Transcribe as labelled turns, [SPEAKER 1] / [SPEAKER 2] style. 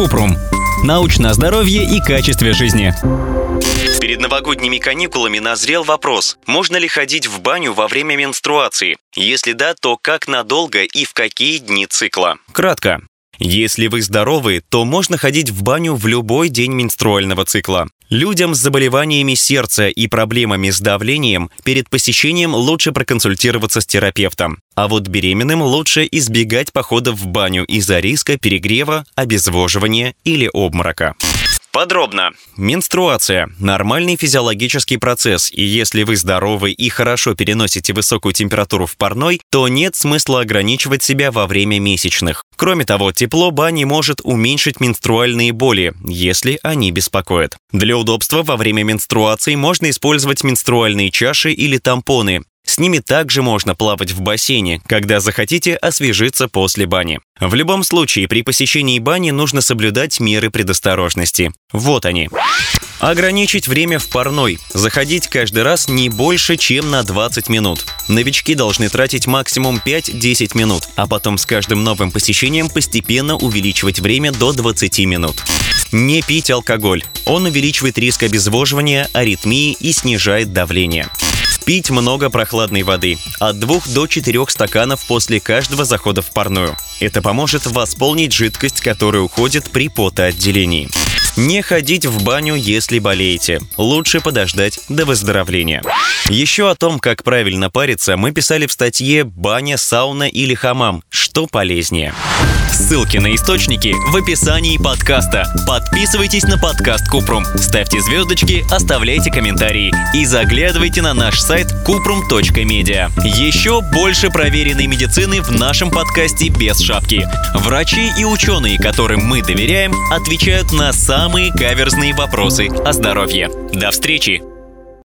[SPEAKER 1] Купрум. Научное здоровье и качестве жизни.
[SPEAKER 2] Перед новогодними каникулами назрел вопрос, можно ли ходить в баню во время менструации? Если да, то как надолго и в какие дни цикла? Кратко. Если вы здоровы, то можно ходить в баню в любой день менструального цикла. Людям с заболеваниями сердца и проблемами с давлением перед посещением лучше проконсультироваться с терапевтом. А вот беременным лучше избегать походов в баню из-за риска перегрева, обезвоживания или обморока. Подробно. Менструация – нормальный физиологический процесс, и если вы здоровы и хорошо переносите высокую температуру в парной, то нет смысла ограничивать себя во время месячных. Кроме того, тепло бани может уменьшить менструальные боли, если они беспокоят. Для удобства во время менструации можно использовать менструальные чаши или тампоны. С ними также можно плавать в бассейне, когда захотите освежиться после бани. В любом случае, при посещении бани нужно соблюдать меры предосторожности. Вот они. Ограничить время в парной. Заходить каждый раз не больше, чем на 20 минут. Новички должны тратить максимум 5-10 минут, а потом с каждым новым посещением постепенно увеличивать время до 20 минут. Не пить алкоголь. Он увеличивает риск обезвоживания, аритмии и снижает давление. Пить много прохладной воды. От 2 до 4 стаканов после каждого захода в парную. Это поможет восполнить жидкость, которая уходит при потоотделении. Не ходить в баню, если болеете. Лучше подождать до выздоровления. Еще о том, как правильно париться, мы писали в статье «Баня, сауна или хамам. Что полезнее?».
[SPEAKER 1] Ссылки на источники в описании подкаста. Подписывайтесь на подкаст Купрум, ставьте звездочки, оставляйте комментарии и заглядывайте на наш сайт kuprum.media. Еще больше проверенной медицины в нашем подкасте без шапки. Врачи и ученые, которым мы доверяем, отвечают на самые каверзные вопросы о здоровье. До встречи!